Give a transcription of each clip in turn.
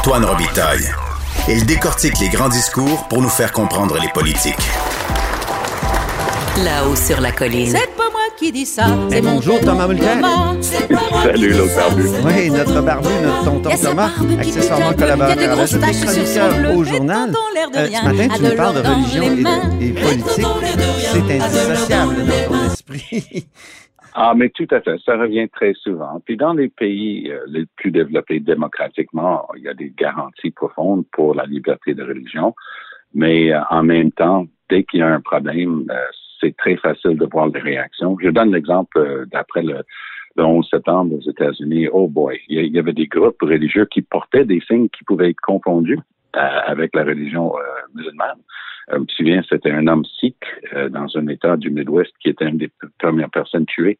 Antoine Robitaille. Il décortique les grands discours pour nous faire comprendre les politiques. Là-haut sur la colline. C'est pas moi qui dis ça. Eh, c'est mon bonjour, Thomas Mulcair. Salut, l'autre barbu. Oui, notre barbu, notre tonton Thomas, accessoirement collaborateur grosses des taches sur son chroniqueurs bleu, au journal. Euh, ce matin, tu de nous parles de religion et, de, et politique. C'est indissociable dans ton esprit. Ah, mais tout à fait. Ça revient très souvent. Puis dans les pays euh, les plus développés démocratiquement, il y a des garanties profondes pour la liberté de religion. Mais euh, en même temps, dès qu'il y a un problème, euh, c'est très facile de voir les réactions. Je donne l'exemple d'après le, le 11 septembre aux États-Unis. Oh boy, il y, avait des groupes religieux qui portaient des signes qui pouvaient être confondus avec la religion musulmane. Euh, je me souviens, c'était un homme sikh euh, dans un État du Midwest qui était une des premières personnes tuées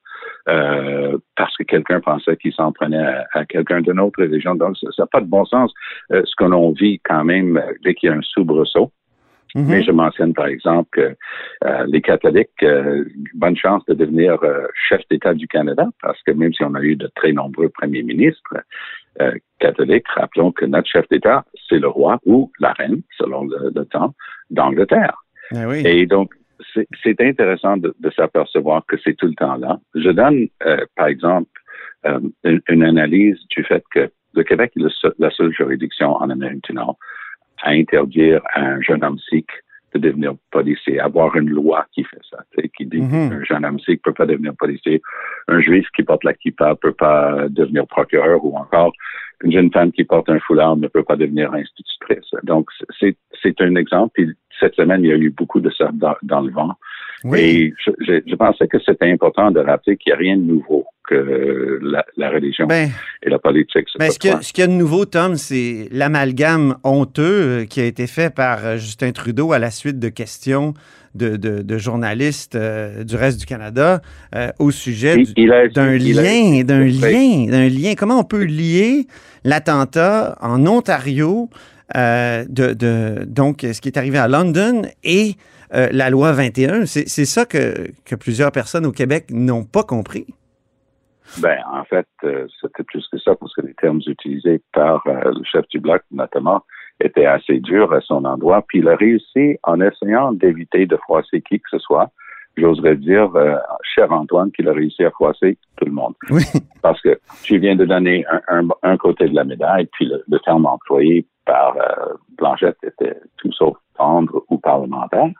euh, parce que quelqu'un pensait qu'il s'en prenait à, à quelqu'un d'une autre religion. Donc, ça n'a pas de bon sens. Euh, ce que l'on vit quand même euh, dès qu'il y a un soubresaut. Mhm. Mais je mentionne par exemple que euh, les catholiques, euh, bonne chance de devenir euh, chef d'État du Canada, parce que même si on a eu de très nombreux premiers ministres euh, catholiques, rappelons que notre chef d'État, c'est le roi ou la reine, selon le, le temps, d'Angleterre. Ah oui. Et donc, c'est intéressant de, de s'apercevoir que c'est tout le temps là. Je donne, euh, par exemple, euh, une, une analyse du fait que le Québec est le seul- la seule juridiction en Amérique du Nord à interdire à un jeune homme sikh de devenir policier, avoir une loi qui fait ça, qui dit Mhm. qu'un jeune homme sikh peut pas devenir policier, un juif qui porte la kippa peut pas devenir procureur ou encore une jeune femme qui porte un foulard ne peut pas devenir institutrice. Donc, c'est c'est un exemple. Puis cette semaine, il y a eu beaucoup de ça dans, dans le vent. Oui. Et je, je, je pensais que c'était important de rappeler qu'il n'y a rien de nouveau que la, la religion Ben, et la politique. se ben, ce qu'il y, a- y de nouveau, Tom, c'est l'amalgame honteux euh, qui a été fait par euh, Justin Trudeau à la suite de questions de, de- de journalistes euh, du reste du Canada euh, au sujet du- d'un lien, d'un lien, d'un lien. Comment on peut lier l'attentat en Ontario, euh, de, de- donc ce qui est arrivé à London et euh, la loi 21? C'est c'est ça que, que plusieurs personnes au Québec n'ont pas compris? Ben, en fait, euh, c'était plus que ça parce que les termes utilisés par euh, le chef du bloc, notamment, étaient assez durs à son endroit. Puis il a réussi en essayant d'éviter de froisser qui que ce soit. J'oserais dire, euh, cher Antoine, qu'il a réussi à froisser tout le monde. Oui. Parce que tu viens de donner un, un, un côté de la médaille, puis le, le terme employé par euh, Blanchette était tout sauf tendre ou parlementaire.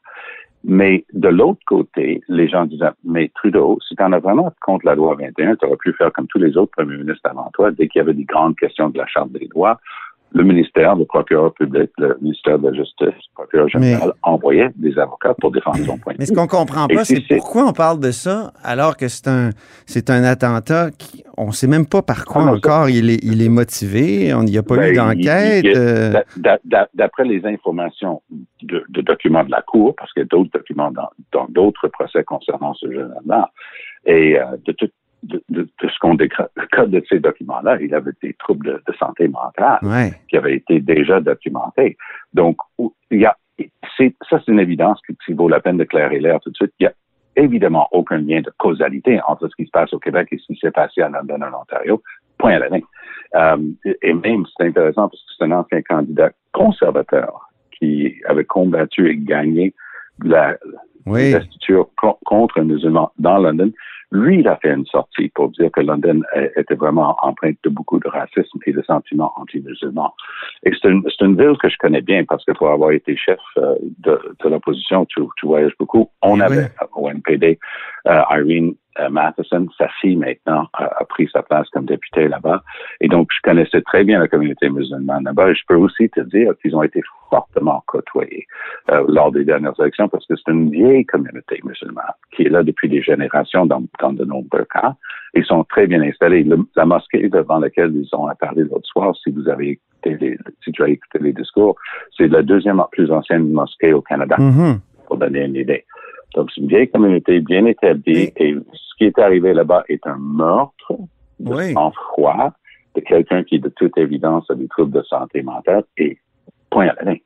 Mais de l'autre côté, les gens disaient, mais Trudeau, si tu en as vraiment contre la loi 21, tu aurais pu faire comme tous les autres premiers ministres avant toi, dès qu'il y avait des grandes questions de la Charte des droits, le ministère, le procureur public, le ministère de la Justice, le procureur général envoyait des avocats pour défendre son point de Mais ce vue. qu'on comprend pas, c'est pourquoi on parle de ça alors que c'est un, c'est un attentat qui, on sait même pas par quoi Ah non, ça- encore il est, il est motivé. On n'y a pas Ben, eu il- d'enquête. euh, d'a- d'a- d'a- D'après les informations de, de documents de la Cour, parce qu'il y a d'autres documents dans d'autres procès concernant ce jeune homme-là, et euh, de, tout, de, de- de ce qu'on décode de ces documents-là, il avait des troubles de, de santé mentale ouais. qui avaient été déjà documentés. Donc, il y a, c'est, ça, c'est une évidence qui, qui vaut la peine de clairer l'air tout de suite. Il y a évidemment aucun lien de causalité entre ce qui se passe au Québec et ce qui s'est passé à London, en Ontario. Point à la ligne. Euh, et- même, c'est intéressant parce que c'est un ancien candidat conservateur qui avait combattu et gagné la, Oui. contre un musulman dans London. Lui, il a fait une sortie pour dire que London était vraiment empreinte de beaucoup de racisme et de sentiments anti-musulmans. C'est une ville que je connais bien parce que pour avoir été chef euh, de, de l'opposition, tu, tu voyages beaucoup. On Eh avait oui. au NPD euh, Irene euh, Matheson, sa fille maintenant, a, a pris sa place comme députée là-bas. Et donc, je connaissais très bien la communauté musulmane là-bas. Et je peux aussi te dire qu'ils ont été fortement côtoyés euh, lors des dernières élections parce que c'est une vieille communauté musulmane qui est là depuis des générations dans, dans de nombreux cas. Ils sont très bien installés. Le- la mosquée devant laquelle ils ont parlé l'autre soir, si vous avez écouté les, si tu as écouté les discours, c'est la deuxième plus ancienne mosquée au Canada Mhm. pour donner une idée. Donc, c'est une vieille communauté bien établie et ce qui est arrivé là-bas est un meurtre de Oui. sang-froid de quelqu'un qui, de toute évidence, a des troubles de santé mentale et point à la ligne.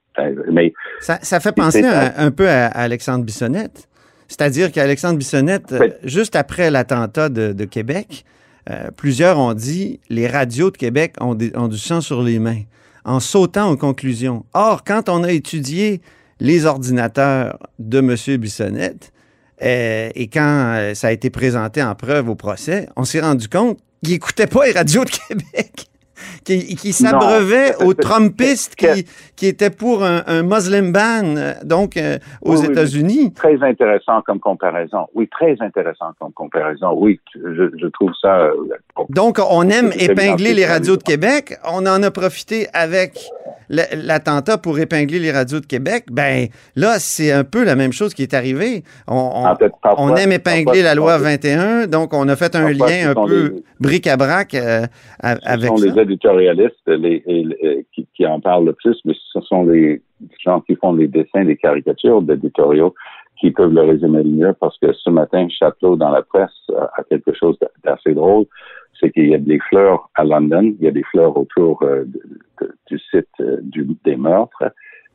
Mais Ça, ça fait penser un, un peu à Alexandre Bissonnette. C'est-à-dire qu'Alexandre Bissonnette, euh, Oui. juste après l'attentat de, de Québec, euh, plusieurs ont dit les radios de Québec ont, des- ont du sang sur les mains en sautant aux conclusions. Or, quand on a étudié les ordinateurs de M. Bissonnette, euh, et quand ça a été présenté en preuve au procès, on s'est rendu compte qu'il n'écoutait pas les radios de Québec qui, qui s'abreuvait aux Trumpistes qui, qui étaient pour un, un Muslim ban, euh, donc euh, aux Oui, oui, États-Unis. Très intéressant comme comparaison. Oui, très intéressant comme comparaison. Oui, je, je trouve ça. euh, Donc, on aime épingler les radios de. Québec. On en a profité avec l'attentat pour épingler les radios de Québec. Ben, là, c'est un peu la même chose qui est arrivée. On, on- En fait, parfois- on aime épingler parfois, la loi ce sont 21, donc on a fait un Parfois, lien un peu bric-à-brac euh, Ce avec sont ça. les éditorialistes les, et- et- qui, qui en parlent le plus, mais ce sont les gens qui font les dessins, les caricatures d'éditoriaux qui peuvent le résumer le mieux parce que ce matin, Château dans la presse a quelque chose d'assez drôle. C'est qu'il y a des fleurs à London, il y a des fleurs autour euh, de- de- du site euh, du, des meurtres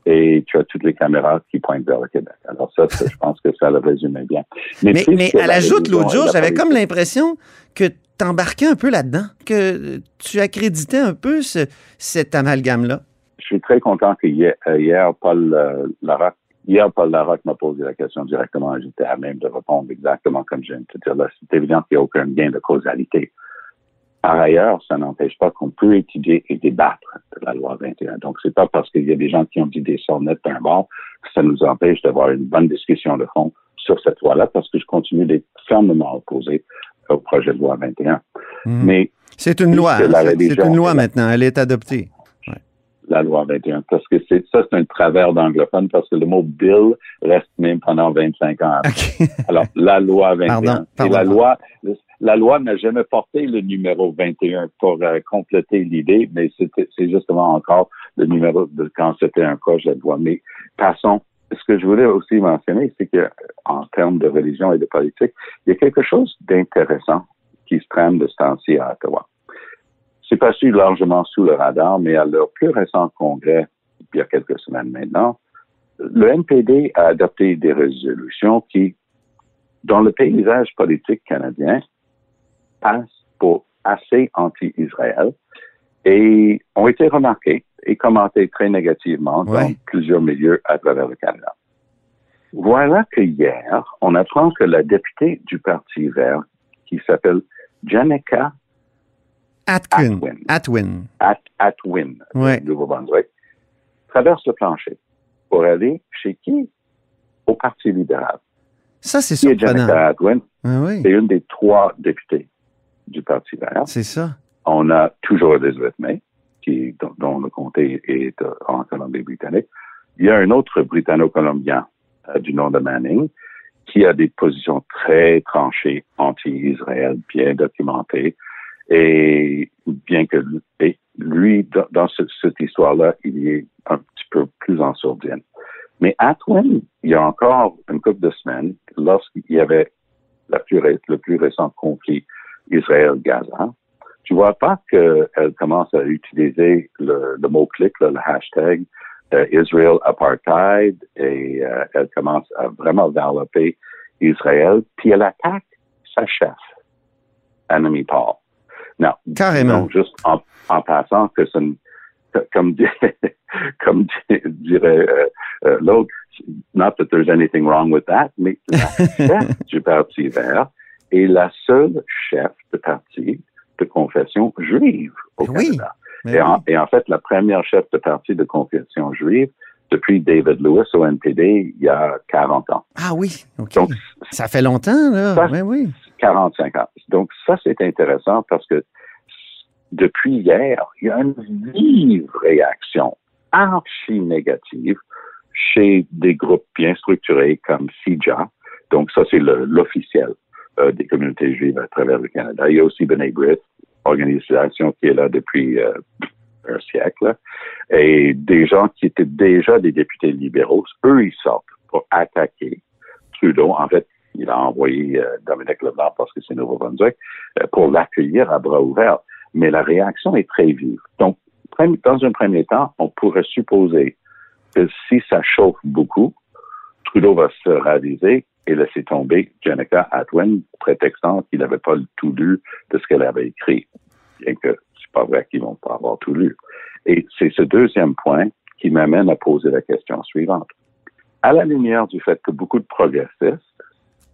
et tu as toutes les caméras qui pointent vers le Québec. Alors ça, je pense que ça le résumait bien. Mais, mais à la joute l'autre jour, j'avais comme l'impression que t'embarquais un peu là-dedans, que tu accréditais un peu ce- cet amalgame-là? je suis très content que hier, euh, Paul euh, Larocque, hier, Paul Larocque m'a posé la question directement j'étais à même de répondre exactement comme je viens de te dire là. C'est évident qu'il n'y a aucun lien de causalité. Par ailleurs, ça n'empêche pas qu'on peut étudier et débattre de la loi 21. Donc, c'est pas parce qu'il y a des gens qui ont dit des sornettes d'un bord que ça nous empêche d'avoir une bonne discussion de fond sur cette loi-là parce que je continue d'être fermement opposé au projet de loi 21. Mhm. Mais C'est une loi. hein, C'est une loi maintenant. Elle est adoptée. la loi 21. Parce que c'est ça, c'est un travers d'anglophone parce que le mot bill reste même pendant 25 ans. Alors, la loi 21. Pardon, Et pardon. la loi, la loi n'a jamais porté le numéro 21 pour euh, compléter l'idée, mais c'est justement encore le numéro de quand c'était un projet de loi. Mais passons. Ce que je voulais aussi mentionner, c'est que en termes de religion et de politique, il y a quelque chose d'intéressant qui se trame de ce temps-ci à Ottawa. C'est passé largement sous le radar, mais à leur plus récent congrès, il y a quelques semaines maintenant, le NPD a adopté des résolutions qui, dans le paysage politique canadien, passent pour assez anti-Israël et ont été remarquées et commentées très négativement dans plusieurs milieux à travers le Canada. Voilà que hier, on apprend que la députée du Parti vert, qui s'appelle Janica Atwin. Atwin. Atwin. At Atwin, Ouais. Nouveau-Brunswick, traverse le plancher pour aller chez qui? Au Parti libéral. Ça, c'est Qui est surprenant. Janica Atwin? Ah oui, C'est une des trois députés du Parti vert. c'est ça. On a toujours Elizabeth May, dont, le comté est euh, en Colombie-Britannique. Il y a un autre Britanno-Colombien euh, du nom de Manning qui a des positions très tranchées anti-Israël, bien documentées. Et bien que lui, dans, dans ce- cette histoire-là, il est un petit peu plus en sourdine. Mais Atwin, il y a encore une couple de semaines, lorsqu'il y avait le plus récent conflit Israël-Gaza, tu vois pas qu'elle commence à utiliser le, le mot-clic, le hashtag euh, Israel Apartheid, et euh, elle commence à vraiment développer Israël, puis elle attaque sa chef, Annemie Paul. Non, Carrément. donc, juste en, en passant que comme, di- comme di- dirait euh, euh, l'autre, not that there's anything wrong with that, mais la chef du Parti vert est la seule chef de parti de confession juive au Oui, Canada. Et oui. en, et en fait, la première chef de parti de confession juive depuis David Lewis au NPD il y a 40 ans. Ah oui, OK. Donc, ça fait longtemps, là. Ça- Oui, oui. 45 ans. Donc, ça, c'est intéressant parce que depuis hier, il y a une vive réaction archi négative chez des groupes bien structurés comme CIJA. Donc, ça, c'est l'officiel euh, des communautés juives à travers le Canada. Il y a aussi B'nai B'rith, organisation qui est là depuis euh, un siècle. Et des gens qui étaient déjà des députés libéraux, eux, ils sortent pour attaquer Trudeau. En fait, il a envoyé euh, Dominique Leblanc parce que c'est Nouveau-Brunswick euh, pour l'accueillir à bras ouverts. Mais la réaction est très vive. Donc, dans un premier temps, on pourrait supposer que si ça chauffe beaucoup, Trudeau va se raviser et laisser tomber Jenica Atwin, prétextant qu'il n'avait pas tout lu de ce qu'elle avait écrit. Bien que c'est pas vrai qu'ils vont pas avoir tout lu. Et c'est ce deuxième point qui m'amène à poser la question suivante. À la lumière du fait que beaucoup de progressistes,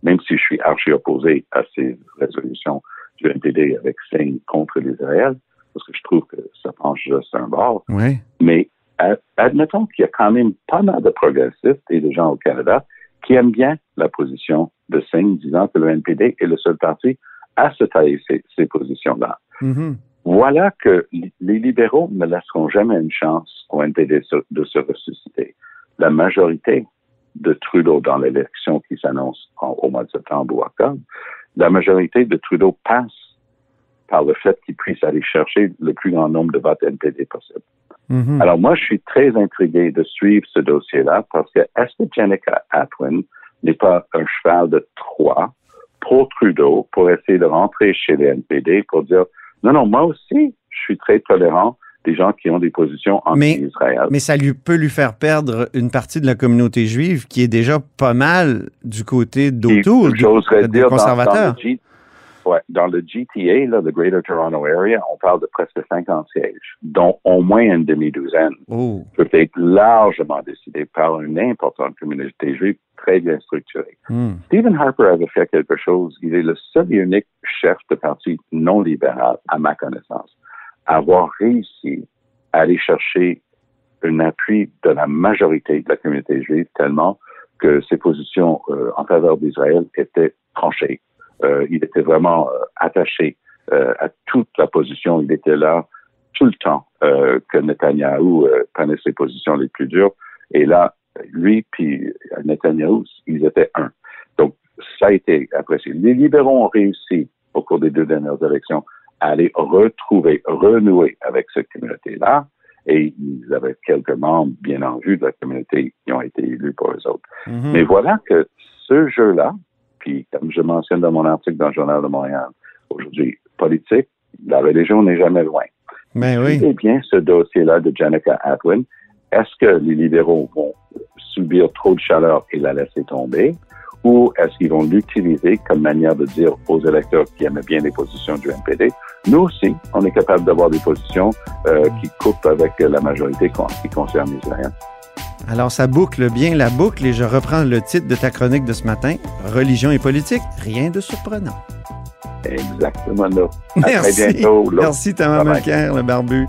même si je suis archi opposé à ces résolutions du NPD avec Singh contre l'Israël, parce que je trouve que ça penche juste un bord, Oui. mais ad- admettons qu'il y a quand même pas mal de progressistes et de gens au Canada qui aiment bien la position de Singh disant que le NPD est le seul parti à se tailler ces, ces positions-là. Mhm. Voilà que les libéraux ne laisseront jamais une chance au NPD de se ressusciter. La majorité de Trudeau dans l'élection qui s'annonce au mois de septembre ou octobre, la majorité de Trudeau passe par le fait qu'il puisse aller chercher le plus grand nombre de votes NPD possible. Mhm. Alors moi, je suis très intrigué de suivre ce dossier-là parce que est-ce que Jenica Atwin n'est pas un cheval de Troie pour Trudeau pour essayer de rentrer chez les NPD pour dire non, non, moi aussi, je suis très tolérant des gens qui ont des positions anti-Israël. Mais ça lui peut lui faire perdre une partie de la communauté juive qui est déjà pas mal du côté d'autour des dire dans, dans, conservateurs. le ouais, dans le GTA, là, le Greater Toronto Area, on parle de presque 50 sièges, dont au moins une demi-douzaine Oh. peut être largement décidé par une importante communauté juive très bien structurée. Hmm. Stephen Harper avait fait quelque chose. Il est le seul et unique chef de parti non libéral, à ma connaissance, à avoir réussi à aller chercher un appui de la majorité de la communauté juive tellement que ses positions euh, en faveur d'Israël étaient tranchées. Euh, il était vraiment euh, attaché euh, à toute la position. Il était là tout le temps que Netanyahou prenait ses positions les plus dures. Et là, lui puis Netanyahou, ils étaient un. Donc, ça a été apprécié. Les libéraux ont réussi au cours des deux dernières élections à aller retrouver, renouer avec cette communauté-là. Et ils avaient quelques membres bien en vue de la communauté qui ont été élus pour eux autres. Mhm. Mais voilà que ce jeu-là, puis comme je mentionne dans mon article dans le Journal de Montréal, aujourd'hui, politique, la religion n'est jamais loin. Ben oui. Eh bien, ce dossier-là de Janica Atwin, est-ce que les libéraux vont subir trop de chaleur et la laisser tomber? Ou est-ce qu'ils vont l'utiliser comme manière de dire aux électeurs qui aimaient bien les positions du NPD, nous aussi, on est capable d'avoir des positions euh, qui coupent avec la majorité qui concerne Israël. Alors, ça boucle bien la boucle et je reprends le titre de ta chronique de ce matin. Religion et politique, rien de surprenant. Exactement là. À Merci. très bientôt. là. Merci Thomas. Mulcair, le barbu.